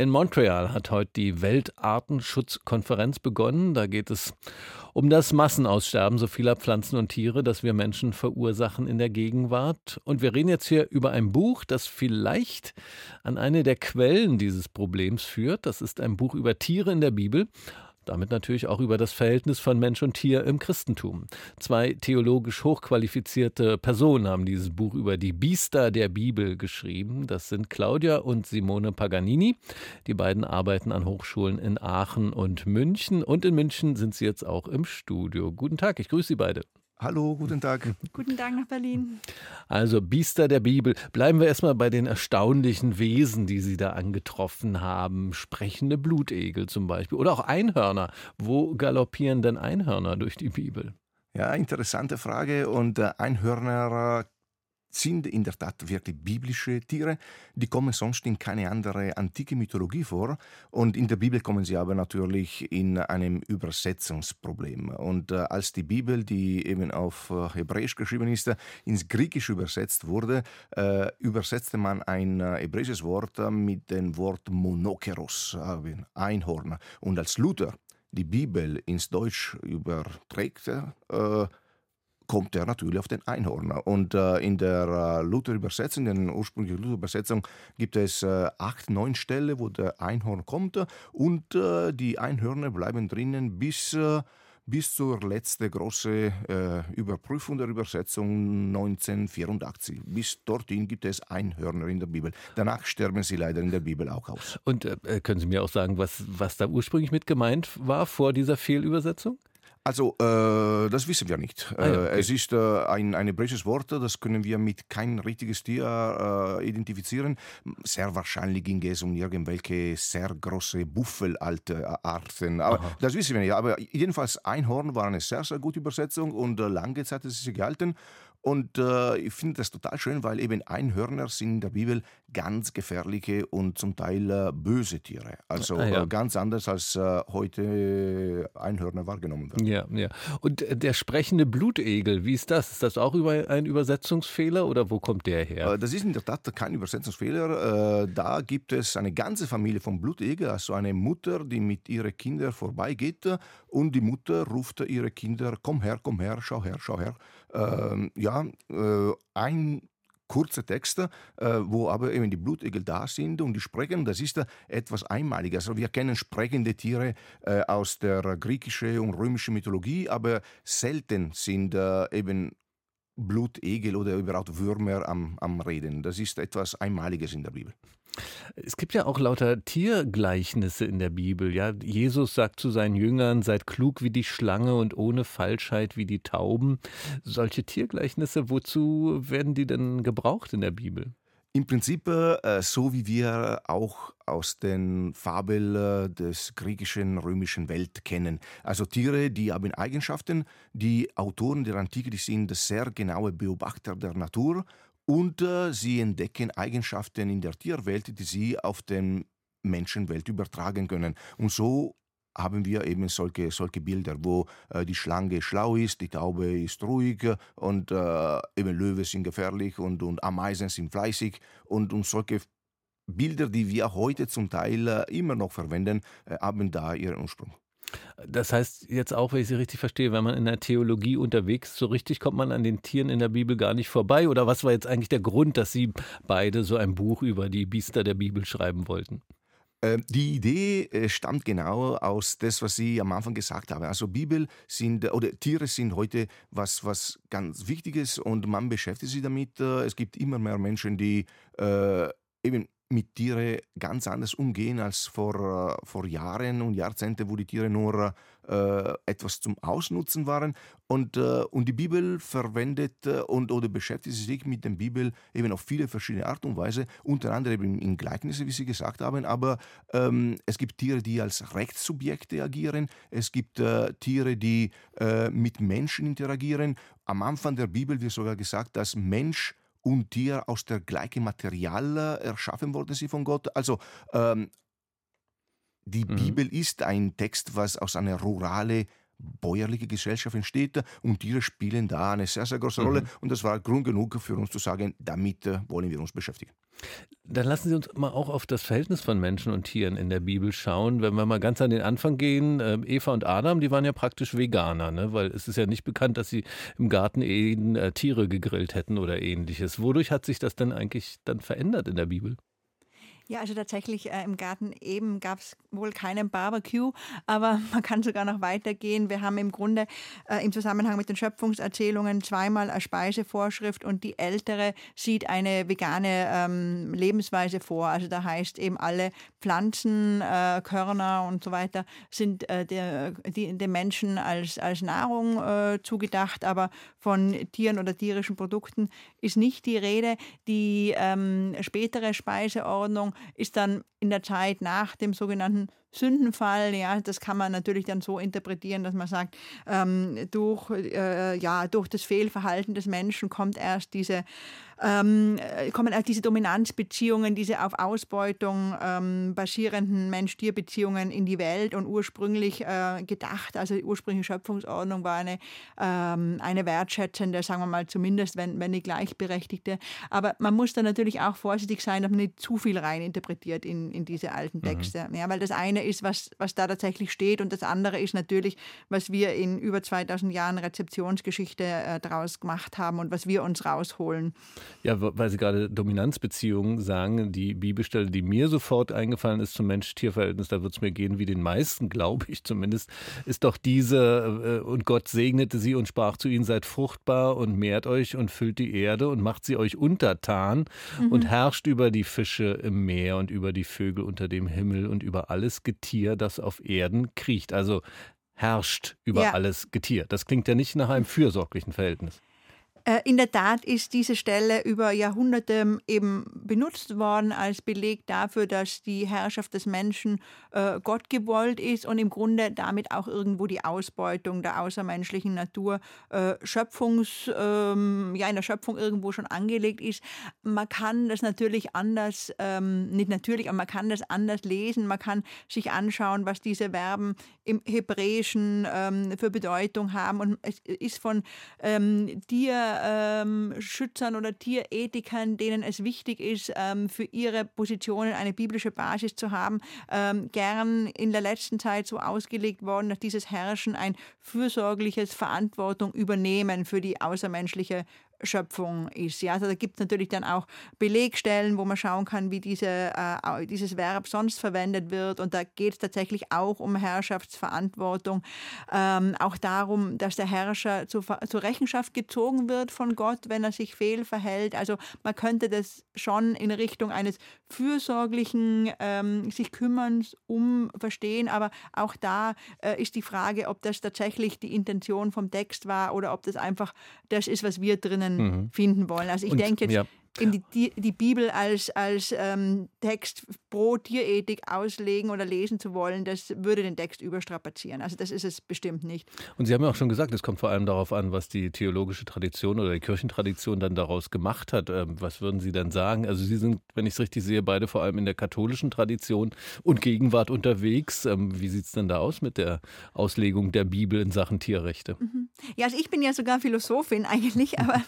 In Montreal hat heute die Weltartenschutzkonferenz begonnen. Da geht es um das Massenaussterben so vieler Pflanzen und Tiere, das wir Menschen verursachen in der Gegenwart. Und wir reden jetzt hier über ein Buch, das vielleicht an eine der Quellen dieses Problems führt. Das ist ein Buch über Tiere in der Bibel damit natürlich auch über das Verhältnis von Mensch und Tier im Christentum. Zwei theologisch hochqualifizierte Personen haben dieses Buch über die Biester der Bibel geschrieben. Das sind Claudia und Simone Paganini. Die beiden arbeiten an Hochschulen in Aachen und München. Und in München sind sie jetzt auch im Studio. Guten Tag, ich grüße Sie beide. Hallo, guten Tag. Guten Tag nach Berlin. Also Biester der Bibel. Bleiben wir erstmal bei den erstaunlichen Wesen, die Sie da angetroffen haben. Sprechende Blutegel zum Beispiel. Oder auch Einhörner. Wo galoppieren denn Einhörner durch die Bibel? Ja, interessante Frage. Und äh, Einhörner sind in der Tat wirklich biblische Tiere. Die kommen sonst in keine andere antike Mythologie vor. Und in der Bibel kommen sie aber natürlich in einem Übersetzungsproblem. Und äh, als die Bibel, die eben auf äh, Hebräisch geschrieben ist, äh, ins Griechische übersetzt wurde, äh, übersetzte man ein äh, hebräisches Wort äh, mit dem Wort Monokeros, Einhorn. Und als Luther die Bibel ins Deutsch überträgt, kommt er natürlich auf den Einhorn. Und äh, in der äh, Luther-Übersetzung, in der ursprünglichen Luther-Übersetzung, gibt es äh, acht, neun Stellen, wo der Einhorn kommt und äh, die Einhörner bleiben drinnen bis äh, bis zur letzten großen äh, Überprüfung der Übersetzung 1984. Bis dorthin gibt es Einhörner in der Bibel. Danach sterben sie leider in der Bibel auch aus. Und äh, können Sie mir auch sagen, was, was da ursprünglich mit gemeint war vor dieser Fehlübersetzung? Also, äh, das wissen wir nicht. Ah, ja, äh, okay. Es ist äh, ein, ein hebräisches Wort, das können wir mit kein richtiges Tier äh, identifizieren. Sehr wahrscheinlich ging es um irgendwelche sehr große Buffelarten. Aber Aha. das wissen wir nicht. Aber jedenfalls Einhorn war eine sehr, sehr gute Übersetzung und äh, lange Zeit hat es sich gehalten. Und äh, ich finde das total schön, weil eben Einhörner sind in der Bibel ganz gefährliche und zum Teil äh, böse Tiere. Also ah, ja. äh, ganz anders als äh, heute Einhörner wahrgenommen werden. Ja, ja. Und äh, der sprechende Blutegel, wie ist das? Ist das auch über ein Übersetzungsfehler oder wo kommt der her? Äh, das ist in der Tat kein Übersetzungsfehler. Da gibt es eine ganze Familie von Blutegel, also eine Mutter, die mit ihren Kindern vorbeigeht und die Mutter ruft ihre Kinder, komm her, komm her, schau her, schau her. Ähm, ja, äh, ein kurze Texte, äh, wo aber eben die Blutegel da sind und die sprechen. Das ist etwas Einmaliges. Also wir kennen sprechende Tiere äh, aus der griechischen und römischen Mythologie, aber selten sind äh, eben Blutegel oder überhaupt Würmer am, am Reden. Das ist etwas Einmaliges in der Bibel. Es gibt ja auch lauter Tiergleichnisse in der Bibel. Ja, Jesus sagt zu seinen Jüngern: Seid klug wie die Schlange und ohne Falschheit wie die Tauben. Solche Tiergleichnisse, wozu werden die denn gebraucht in der Bibel? Im Prinzip äh, so wie wir auch aus den Fabeln äh, des griechischen, römischen Welt kennen. Also Tiere, die haben Eigenschaften. Die Autoren der Antike, die sind sehr genaue Beobachter der Natur und äh, sie entdecken Eigenschaften in der Tierwelt, die sie auf den Menschenwelt übertragen können. Und so haben wir eben solche, solche Bilder, wo äh, die Schlange schlau ist, die Taube ist ruhig und äh, eben Löwe sind gefährlich und, und Ameisen sind fleißig und, und solche Bilder, die wir heute zum Teil äh, immer noch verwenden, äh, haben da ihren Ursprung. Das heißt jetzt auch, wenn ich Sie richtig verstehe, wenn man in der Theologie unterwegs ist, so richtig kommt man an den Tieren in der Bibel gar nicht vorbei. Oder was war jetzt eigentlich der Grund, dass Sie beide so ein Buch über die Biester der Bibel schreiben wollten? Ähm, die Idee äh, stammt genau aus das, was Sie am Anfang gesagt haben. Also Bibel sind oder Tiere sind heute was, was ganz Wichtiges und man beschäftigt sich damit. Äh, es gibt immer mehr Menschen, die äh, eben mit Tieren ganz anders umgehen als vor, äh, vor Jahren und Jahrzehnten, wo die Tiere nur äh, etwas zum Ausnutzen waren. Und, äh, und die Bibel verwendet äh, und oder beschäftigt sich mit der Bibel eben auf viele verschiedene Art und Weise, unter anderem in, in Gleichnisse, wie Sie gesagt haben. Aber ähm, es gibt Tiere, die als Rechtssubjekte agieren. Es gibt äh, Tiere, die äh, mit Menschen interagieren. Am Anfang der Bibel wird sogar gesagt, dass Mensch und Tier aus der gleichen Material erschaffen worden sie von Gott. Also ähm, die mhm. Bibel ist ein Text, was aus einer ruralen bäuerliche Gesellschaft entsteht und Tiere spielen da eine sehr, sehr große Rolle. Mhm. Und das war Grund genug für uns zu sagen, damit äh, wollen wir uns beschäftigen. Dann lassen Sie uns mal auch auf das Verhältnis von Menschen und Tieren in der Bibel schauen. Wenn wir mal ganz an den Anfang gehen, äh, Eva und Adam, die waren ja praktisch Veganer, ne? weil es ist ja nicht bekannt, dass sie im Garten Eden äh, Tiere gegrillt hätten oder ähnliches. Wodurch hat sich das denn eigentlich dann verändert in der Bibel? Ja, also tatsächlich äh, im Garten eben gab es wohl keinen Barbecue, aber man kann sogar noch weitergehen. Wir haben im Grunde äh, im Zusammenhang mit den Schöpfungserzählungen zweimal eine Speisevorschrift und die ältere sieht eine vegane ähm, Lebensweise vor. Also da heißt eben alle Pflanzen, äh, Körner und so weiter sind äh, der, die, den Menschen als, als Nahrung äh, zugedacht, aber von Tieren oder tierischen Produkten ist nicht die Rede. Die ähm, spätere Speiseordnung ist dann in der Zeit nach dem sogenannten Sündenfall, ja, das kann man natürlich dann so interpretieren, dass man sagt, ähm, durch, äh, ja, durch das Fehlverhalten des Menschen kommt erst diese ähm, kommen auch diese Dominanzbeziehungen, diese auf Ausbeutung ähm, basierenden Mensch-Tier-Beziehungen in die Welt und ursprünglich äh, gedacht, also die ursprüngliche Schöpfungsordnung war eine, ähm, eine wertschätzende, sagen wir mal zumindest, wenn, wenn nicht gleichberechtigte. Aber man muss da natürlich auch vorsichtig sein, dass man nicht zu viel rein interpretiert in, in diese alten mhm. Texte. Mhm. Ja, weil das eine ist, was, was da tatsächlich steht und das andere ist natürlich, was wir in über 2000 Jahren Rezeptionsgeschichte äh, daraus gemacht haben und was wir uns rausholen. Ja, weil Sie gerade Dominanzbeziehungen sagen, die Bibelstelle, die mir sofort eingefallen ist zum Mensch-Tier-Verhältnis, da wird es mir gehen wie den meisten, glaube ich zumindest, ist doch diese, äh, und Gott segnete sie und sprach zu ihnen, seid fruchtbar und mehrt euch und füllt die Erde und macht sie euch untertan mhm. und herrscht über die Fische im Meer und über die Vögel unter dem Himmel und über alles Getier, das auf Erden kriecht. Also herrscht über ja. alles Getier. Das klingt ja nicht nach einem fürsorglichen Verhältnis. Äh, in der Tat ist diese Stelle über Jahrhunderte eben benutzt worden als Beleg dafür, dass die Herrschaft des Menschen äh, Gott gewollt ist und im Grunde damit auch irgendwo die Ausbeutung der außermenschlichen Natur äh, Schöpfungs, ähm, ja, in der Schöpfung irgendwo schon angelegt ist. Man kann das natürlich anders, ähm, nicht natürlich, aber man kann das anders lesen. Man kann sich anschauen, was diese Verben im Hebräischen ähm, für Bedeutung haben. Und es ist von ähm, dir Tierschützern ähm, oder Tierethikern, denen es wichtig ist, ähm, für ihre Positionen eine biblische Basis zu haben, ähm, gern in der letzten Zeit so ausgelegt worden, dass dieses Herrschen ein fürsorgliches Verantwortung übernehmen für die außermenschliche Schöpfung ist. Ja, also da gibt es natürlich dann auch Belegstellen, wo man schauen kann, wie diese, äh, dieses Verb sonst verwendet wird. Und da geht es tatsächlich auch um Herrschaftsverantwortung, ähm, auch darum, dass der Herrscher zu, zur Rechenschaft gezogen wird von Gott, wenn er sich fehl verhält. Also man könnte das schon in Richtung eines fürsorglichen ähm, sich kümmerns um verstehen, aber auch da äh, ist die Frage, ob das tatsächlich die Intention vom Text war oder ob das einfach das ist, was wir drinnen mhm. finden wollen. Also ich denke jetzt, ja in die, die Bibel als, als ähm, Text pro Tierethik auslegen oder lesen zu wollen, das würde den Text überstrapazieren. Also das ist es bestimmt nicht. Und Sie haben ja auch schon gesagt, es kommt vor allem darauf an, was die theologische Tradition oder die Kirchentradition dann daraus gemacht hat. Ähm, was würden Sie dann sagen? Also Sie sind, wenn ich es richtig sehe, beide vor allem in der katholischen Tradition und Gegenwart unterwegs. Ähm, wie sieht es denn da aus mit der Auslegung der Bibel in Sachen Tierrechte? Mhm. Ja, also ich bin ja sogar Philosophin eigentlich, aber,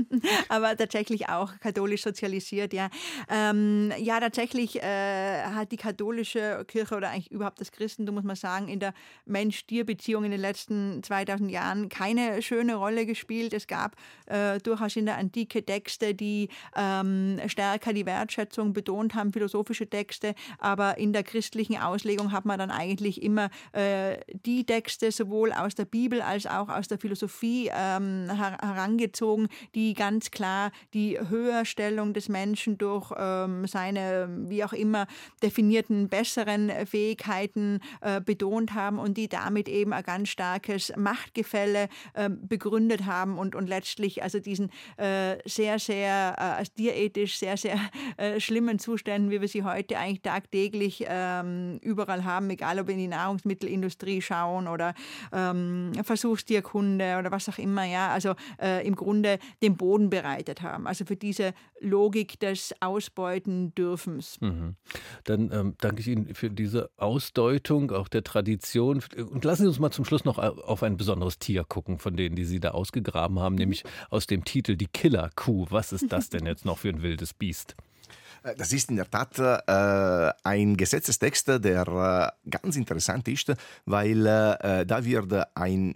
aber tatsächlich auch katholisch sozialisiert, ja. Ähm, ja, tatsächlich äh, hat die katholische Kirche oder eigentlich überhaupt das Christentum, muss man sagen, in der Mensch-Tier-Beziehung in den letzten 2000 Jahren keine schöne Rolle gespielt. Es gab äh, durchaus in der Antike Texte, die ähm, stärker die Wertschätzung betont haben, philosophische Texte, aber in der christlichen Auslegung hat man dann eigentlich immer äh, die Texte sowohl aus der Bibel als auch aus der Philosophie ähm, herangezogen, die ganz klar die höher Höherstellung des Menschen durch ähm, seine, wie auch immer, definierten besseren Fähigkeiten äh, betont haben und die damit eben ein ganz starkes Machtgefälle äh, begründet haben und, und letztlich also diesen äh, sehr, sehr, äh, tierethisch sehr, sehr äh, schlimmen Zuständen, wie wir sie heute eigentlich tagtäglich ähm, überall haben, egal ob in die Nahrungsmittelindustrie schauen oder ähm, Versuchstierkunde oder was auch immer, ja, also äh, im Grunde den Boden bereitet haben. Also für diese diese Logik des Ausbeuten-Dürfens. Mhm. Dann ähm, danke ich Ihnen für diese Ausdeutung auch der Tradition. Und lassen Sie uns mal zum Schluss noch auf ein besonderes Tier gucken, von denen, die Sie da ausgegraben haben, mhm. nämlich aus dem Titel Die Killer-Kuh. Was ist das denn jetzt noch für ein wildes Biest? Äh, das ist in der Tat äh, ein Gesetzestext, der äh, ganz interessant ist, weil äh, da wird ein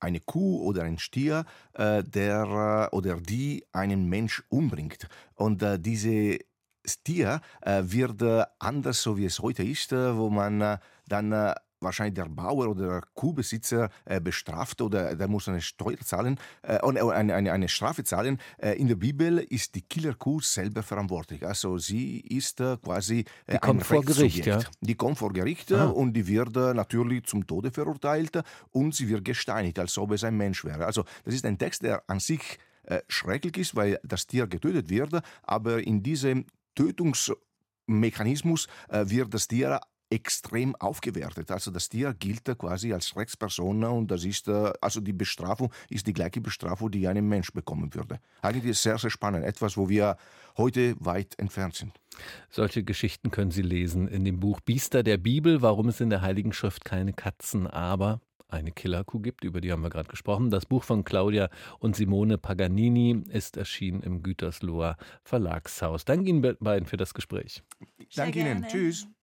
eine Kuh oder ein Stier, äh, der oder die einen Mensch umbringt. Und äh, diese Stier äh, wird anders, so wie es heute ist, wo man dann wahrscheinlich der Bauer oder der Kuhbesitzer äh, bestraft oder der muss eine Steuer zahlen äh, eine, eine, eine Strafe zahlen. Äh, in der Bibel ist die Killerkuh selber verantwortlich. Also sie ist äh, quasi äh, die kommt vor Gericht, ja? Die kommt vor Gericht ah. und die wird äh, natürlich zum Tode verurteilt und sie wird gesteinigt, als ob es ein Mensch wäre. Also das ist ein Text, der an sich schrecklich ist, weil das Tier getötet wird, aber in diesem Tötungsmechanismus wird das Tier extrem aufgewertet. Also das Tier gilt quasi als Rechtsperson und das ist, äh, also die Bestrafung ist die gleiche Bestrafung, die ein Mensch bekommen würde. Eigentlich ist sehr, sehr spannend. Etwas, wo wir heute weit entfernt sind. Solche Geschichten können Sie lesen in dem Buch Biester der Bibel, warum es in der Heiligen Schrift keine Katzen, aber eine Killerkuh gibt, über die haben wir gerade gesprochen. Das Buch von Claudia und Simone Paganini ist erschienen im Gütersloher Verlagshaus. Danke Ihnen beiden für das Gespräch. Danke Ihnen. Tschüss.